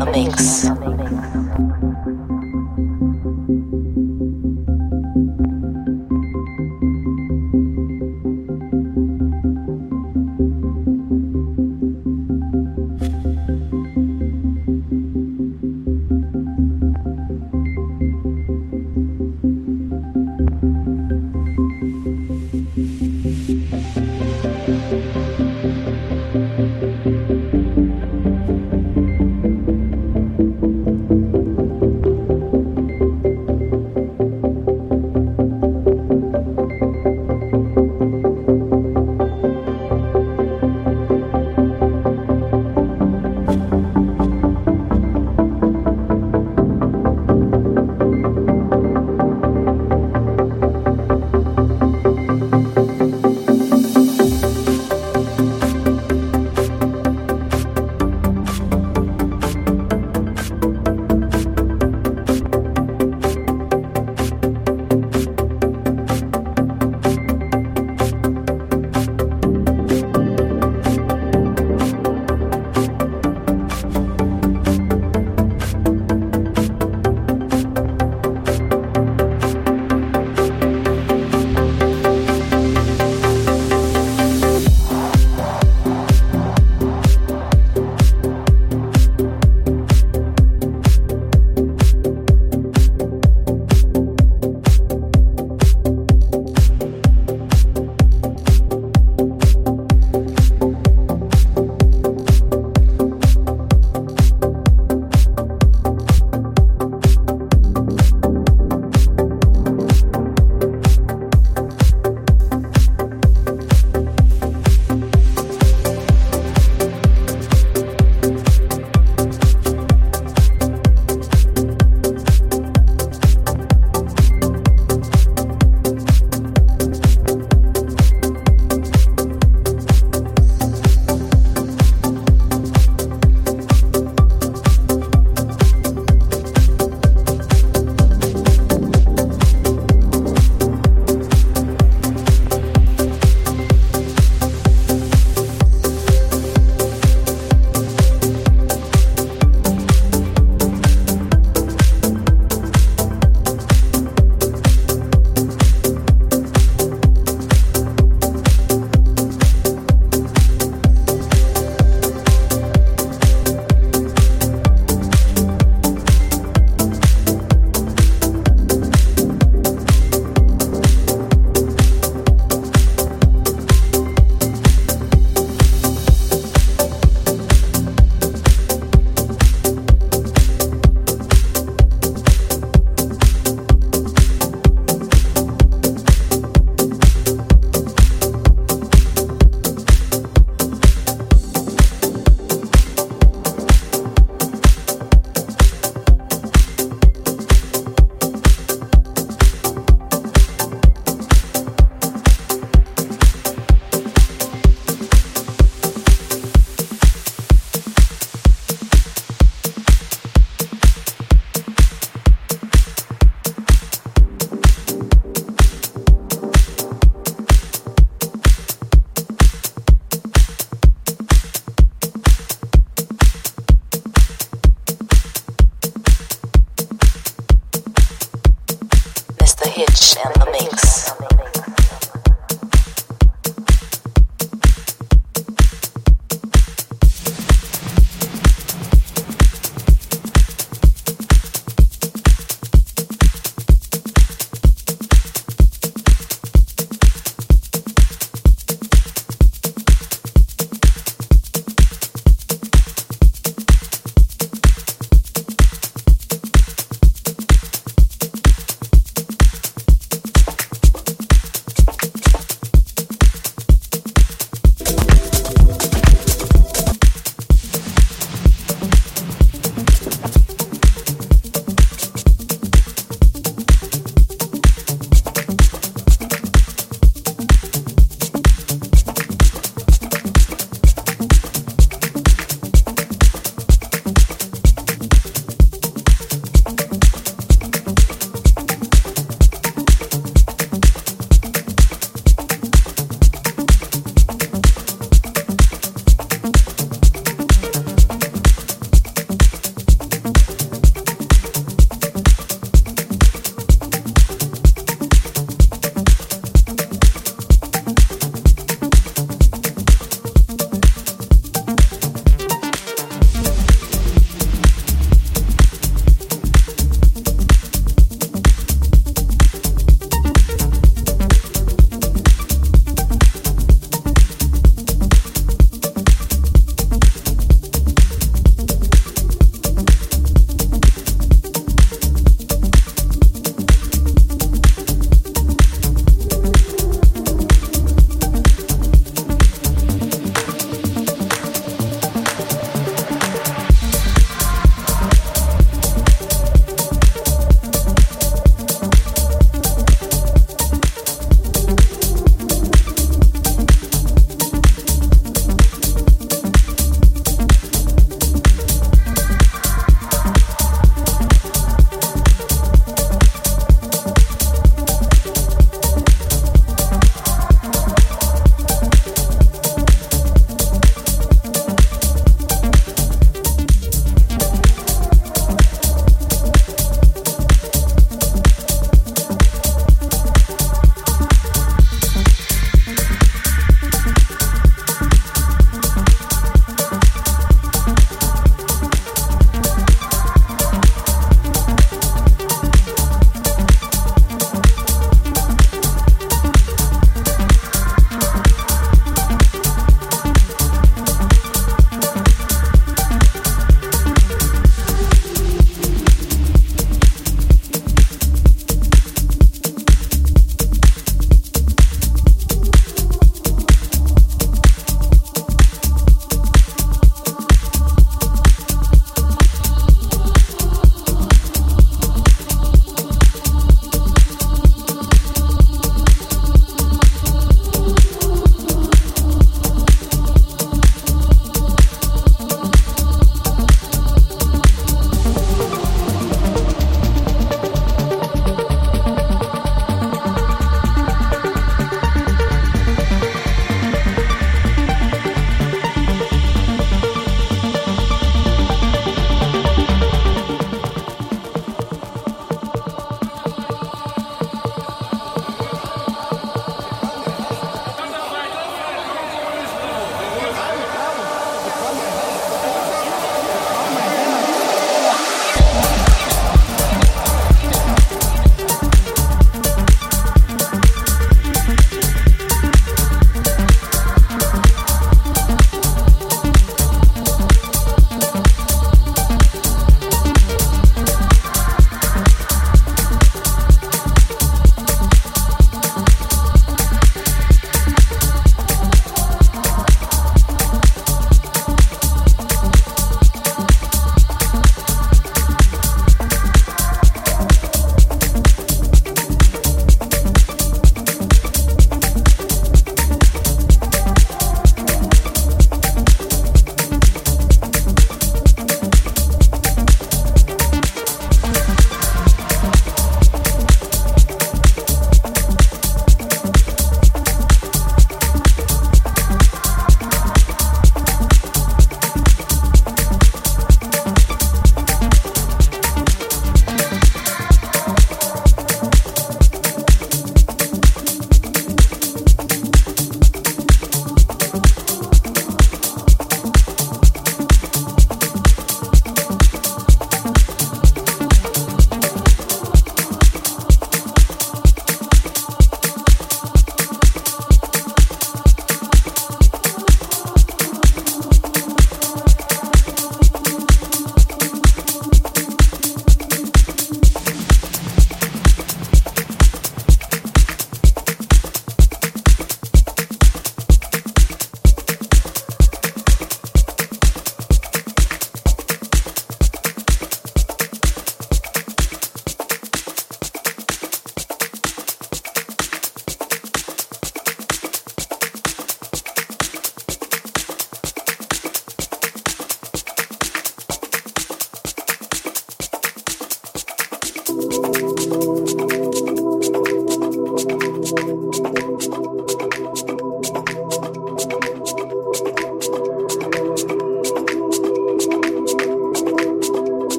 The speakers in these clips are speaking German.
the Mix.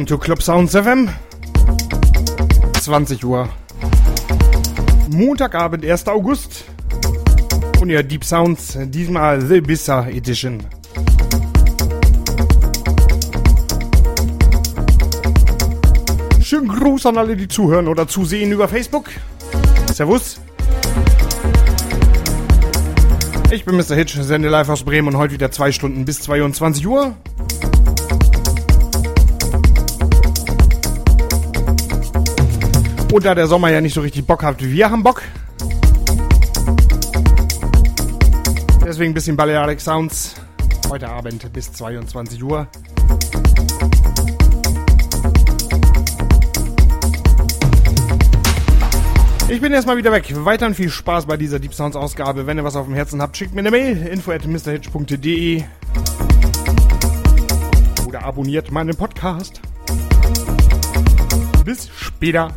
Welcome to Club Sounds FM. 20 Uhr. Montagabend, 1. August. Und ihr Deep Sounds, diesmal The Bissa Edition. Schönen Gruß an alle, die zuhören oder zusehen über Facebook. Servus. Ich bin Mr. Hitch, sende live aus Bremen und heute wieder zwei Stunden bis 22 Uhr. Und da der Sommer ja nicht so richtig Bock hat, wir haben Bock. Deswegen ein bisschen Balearic Sounds. Heute Abend bis 22 Uhr. Ich bin erstmal wieder weg. Weiterhin viel Spaß bei dieser Deep Sounds Ausgabe. Wenn ihr was auf dem Herzen habt, schickt mir eine Mail. info at mrhitch.de Oder abonniert meinen Podcast. Bis später.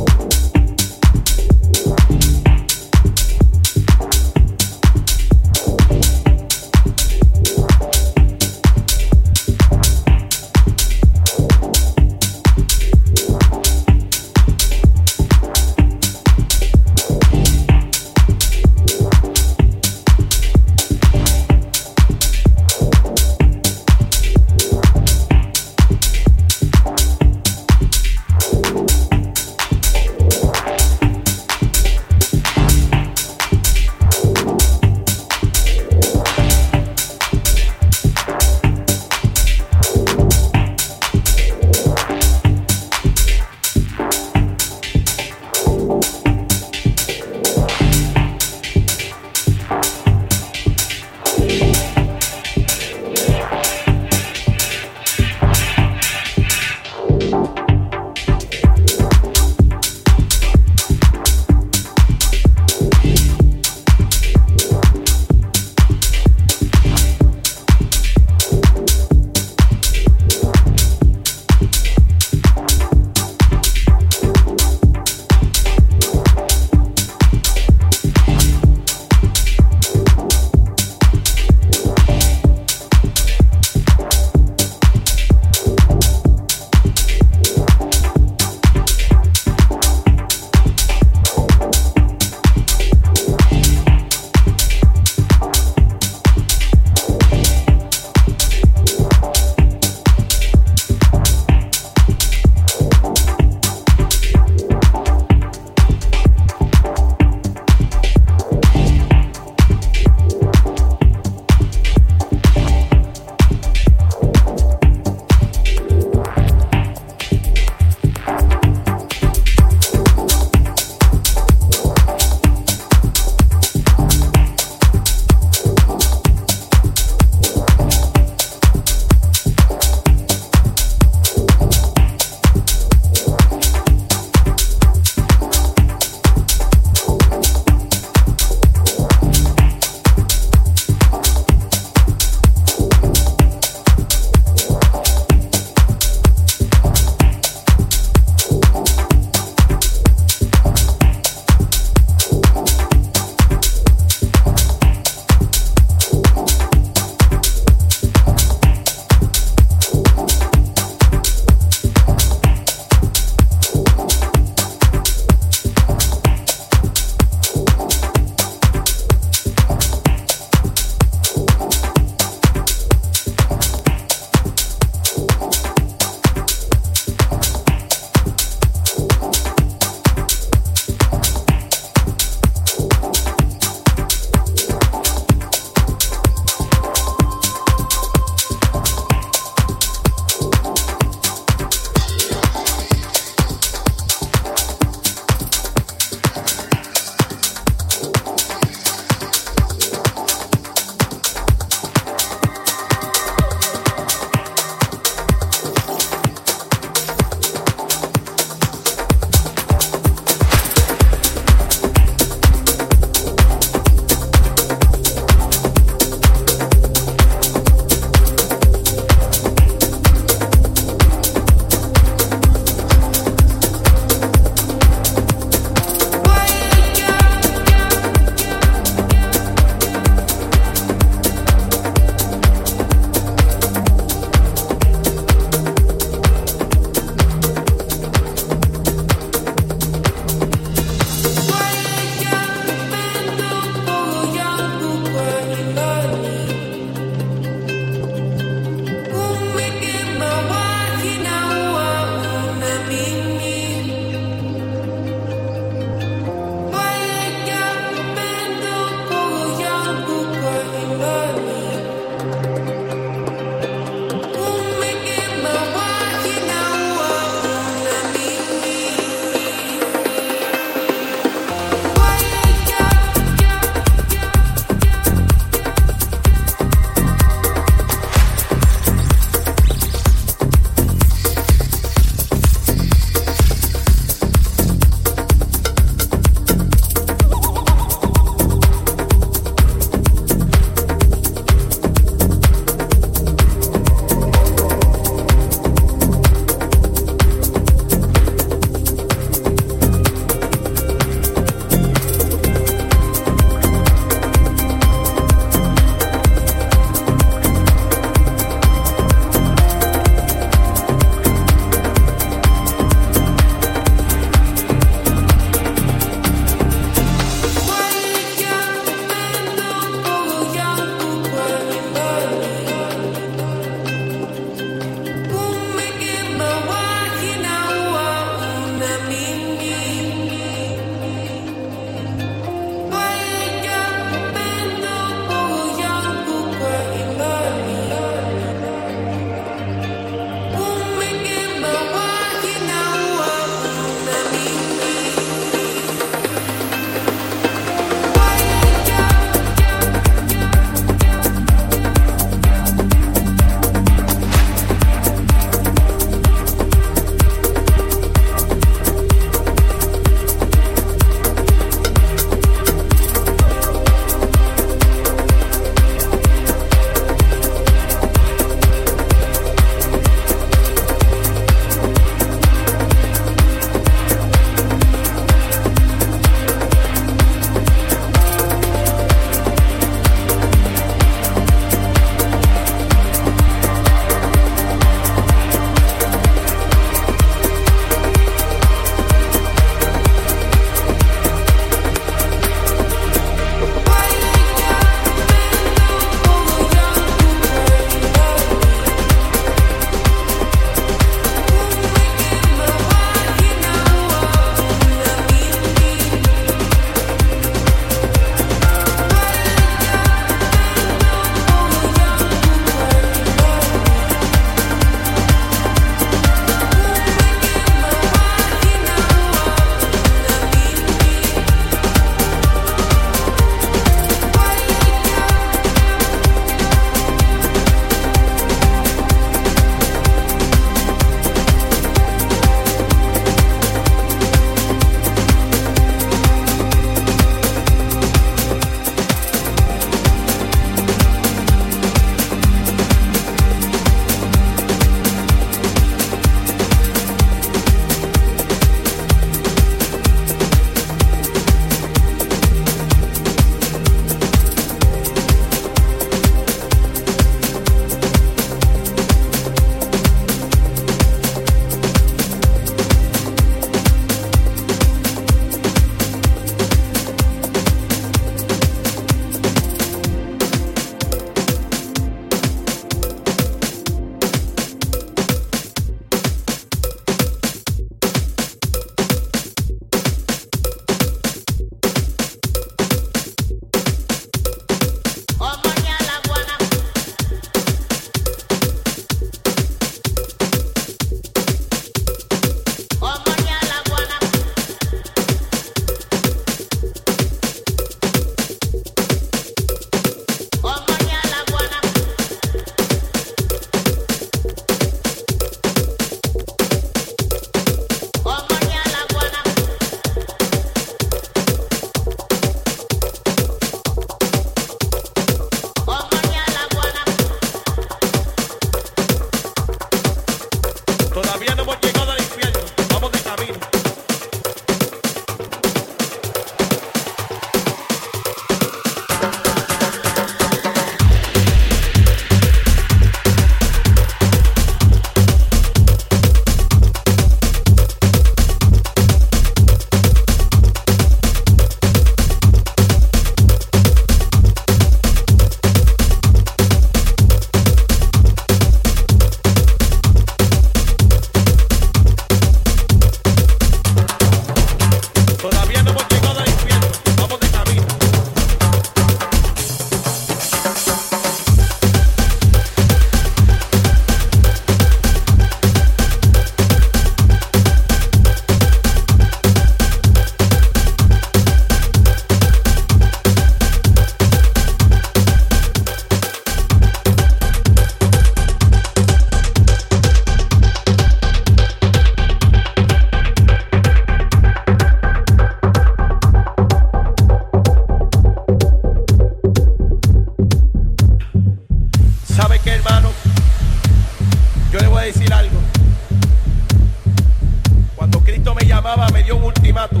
me dio un ultimátum.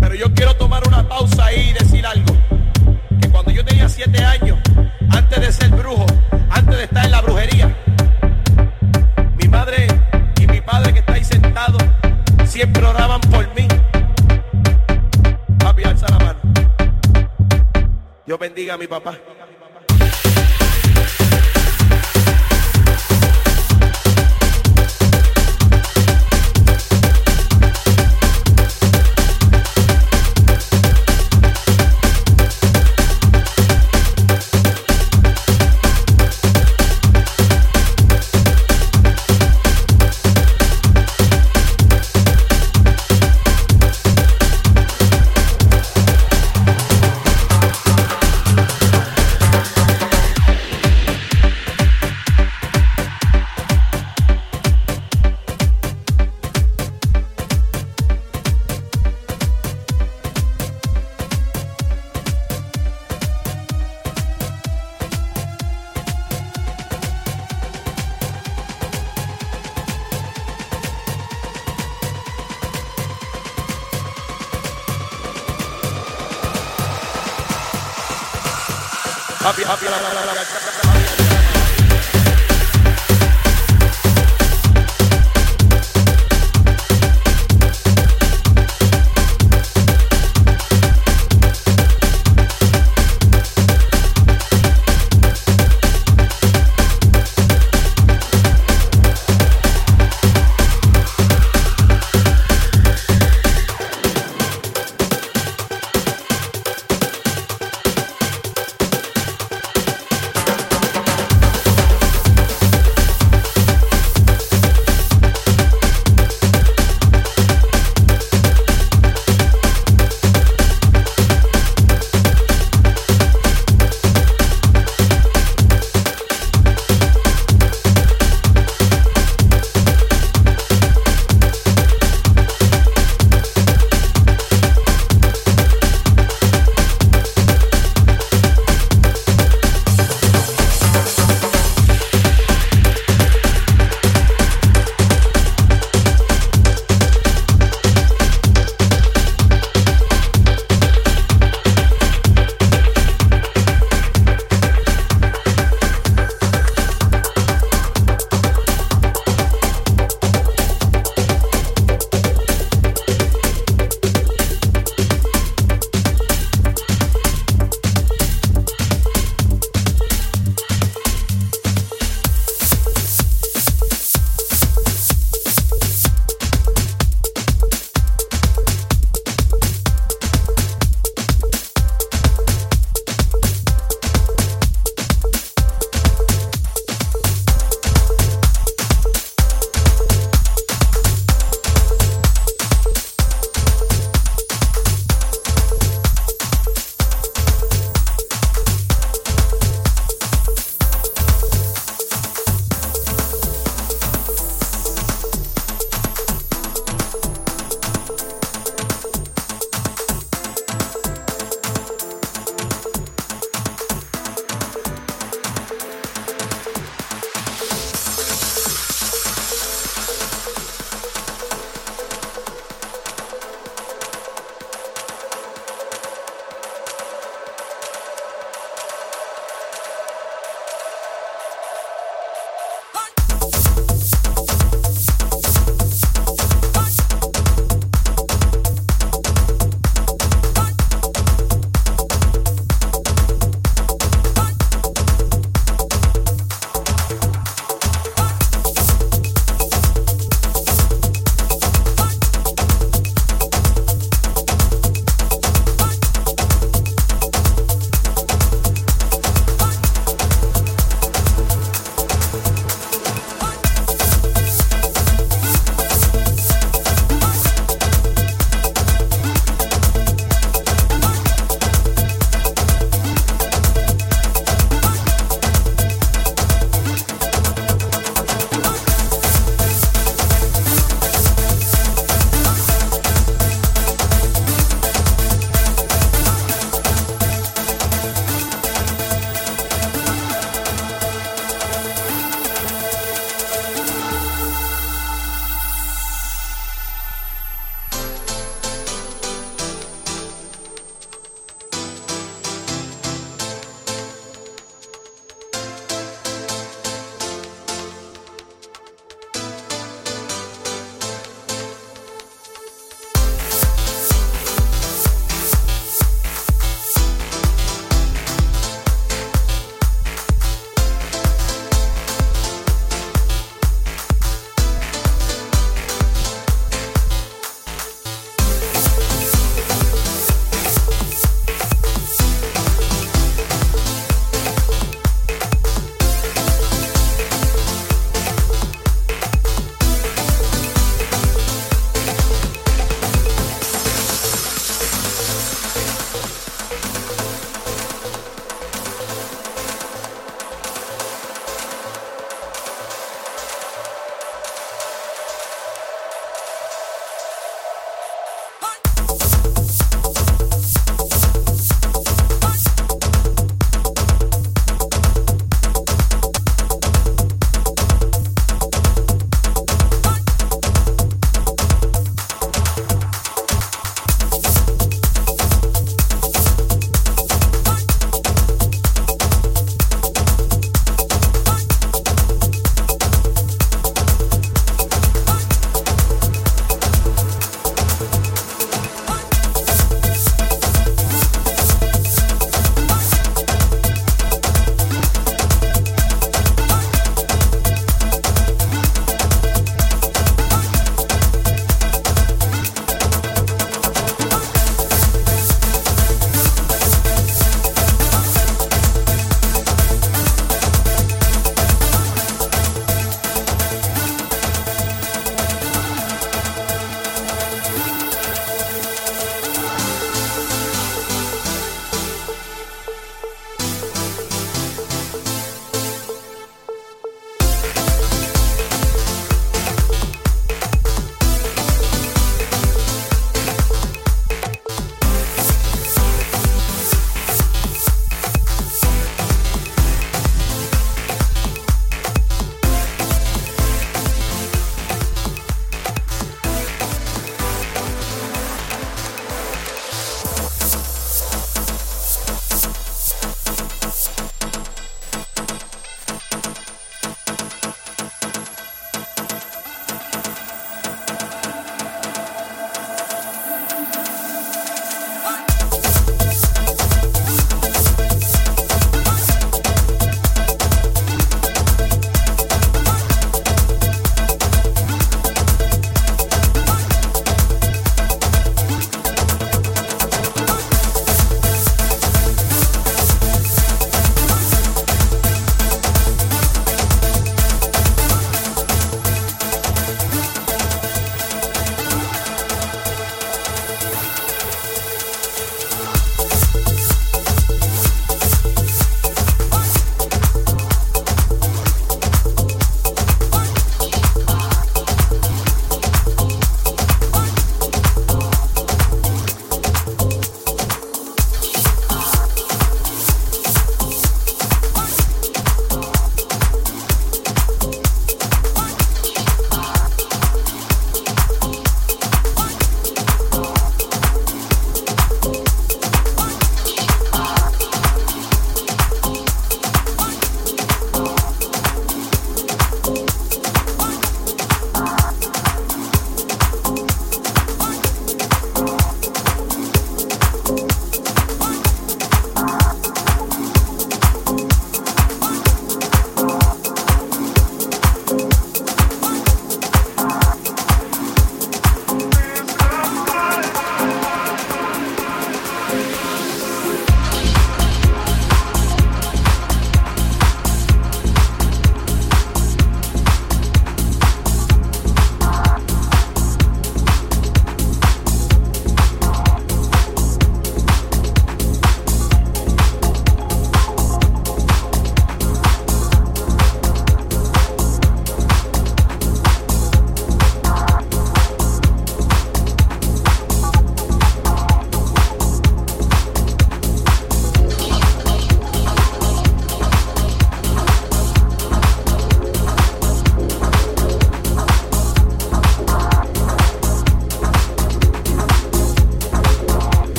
Pero yo quiero tomar una pausa ahí y decir algo. Que cuando yo tenía siete años, antes de ser brujo, antes de estar en la brujería, mi madre y mi padre que está ahí sentado siempre oraban por mí. Papi, alza la mano. Dios bendiga a mi papá.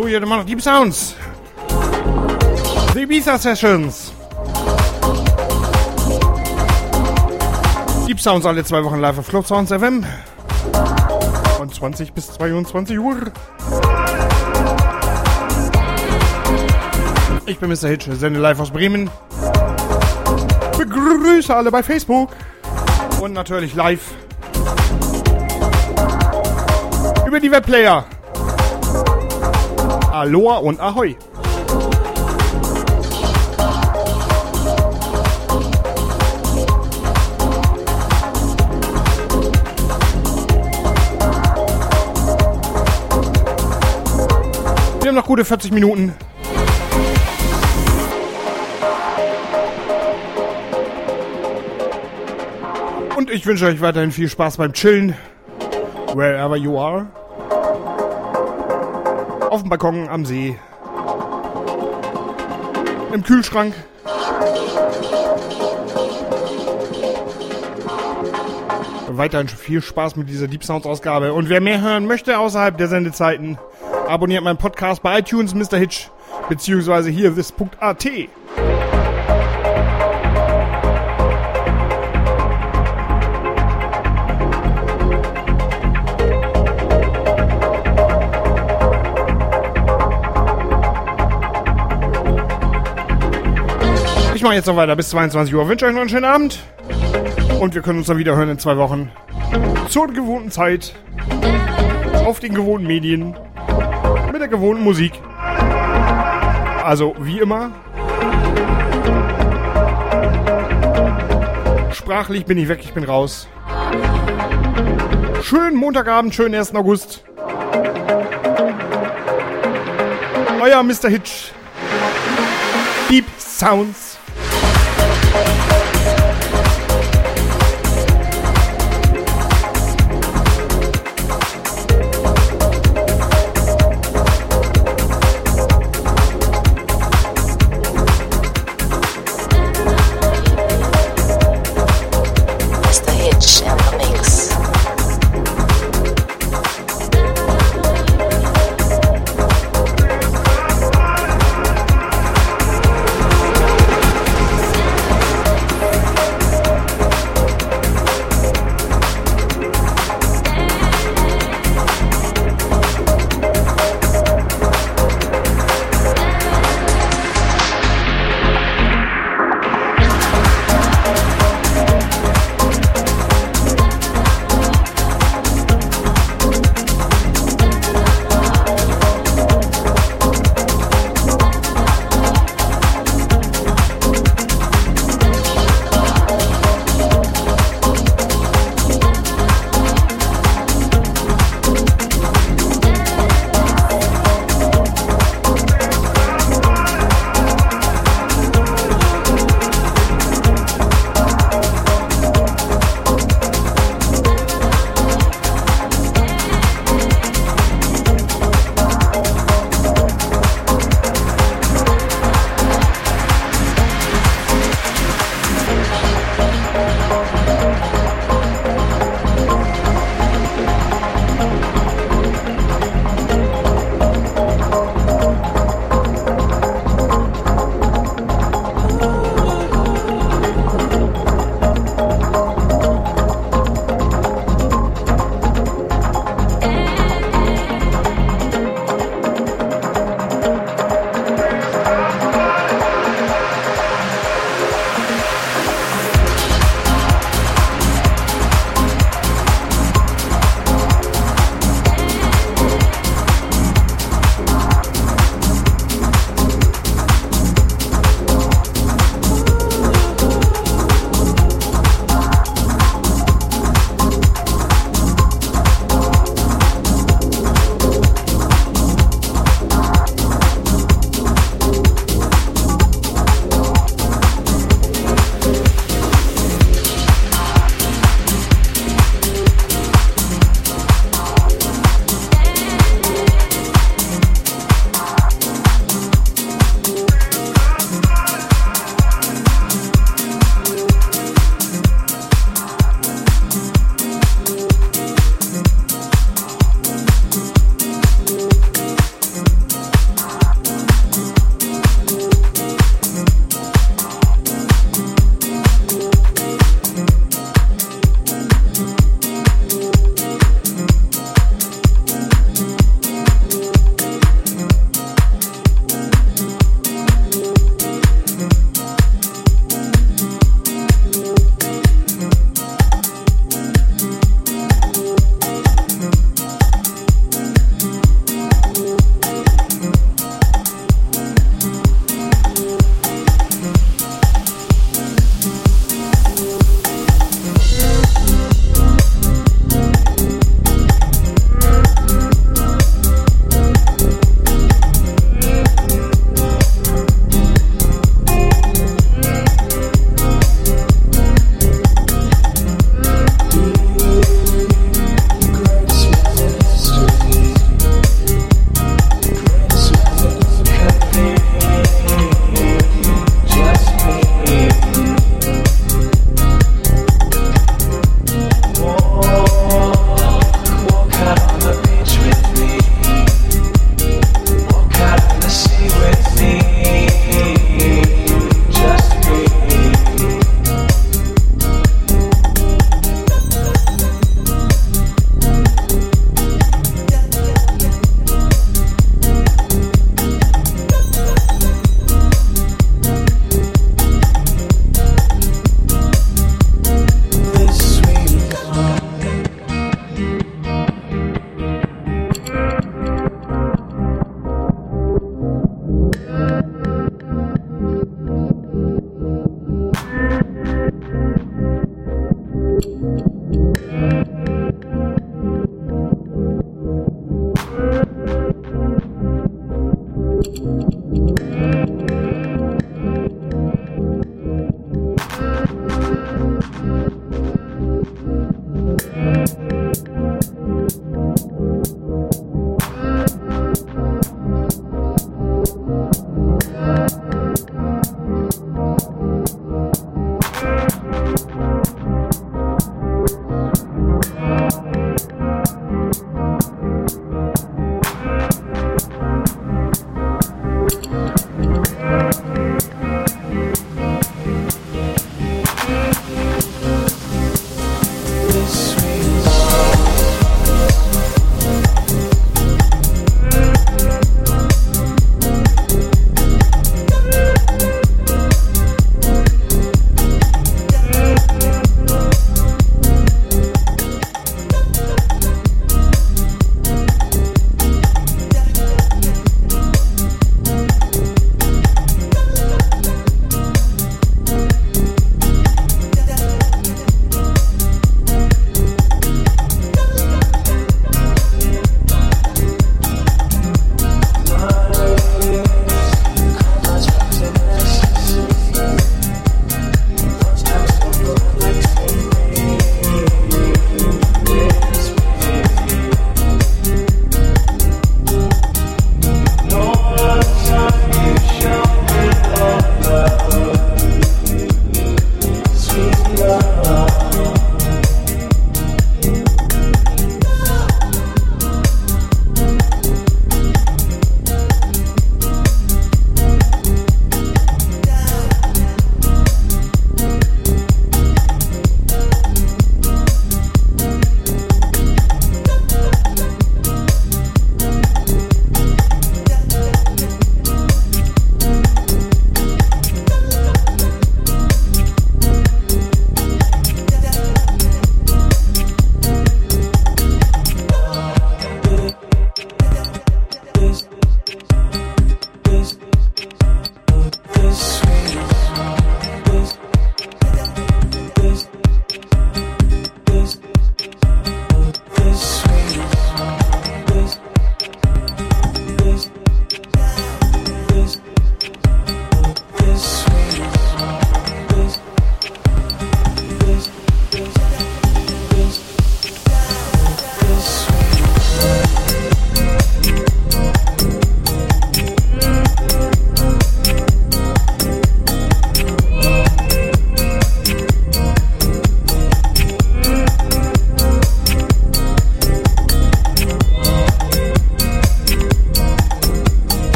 So, immer noch Deep Sounds. The Ibiza Sessions. Deep Sounds alle zwei Wochen live auf Club Sounds FM. Von 20 bis 22 Uhr. Ich bin Mr. Hitch, sende live aus Bremen. Begrüße alle bei Facebook. Und natürlich live. Über die Webplayer. Aloha und Ahoi. Wir haben noch gute 40 Minuten. Und ich wünsche euch weiterhin viel Spaß beim Chillen. Wherever you are. Auf dem Balkon, am See. Im Kühlschrank. Weiterhin viel Spaß mit dieser Deep Sounds Ausgabe. Und wer mehr hören möchte außerhalb der Sendezeiten, abonniert meinen Podcast bei iTunes Mr. Hitch beziehungsweise hier this.at. Ich mache jetzt noch weiter bis 22 Uhr. Wünsche euch noch einen schönen Abend. Und wir können uns dann wieder hören in zwei Wochen. Zur gewohnten Zeit. Auf den gewohnten Medien. Mit der gewohnten Musik. Also wie immer. Sprachlich bin ich weg, ich bin raus. Schönen Montagabend, schönen 1. August. Euer Mr. Hitch. Deep Sounds.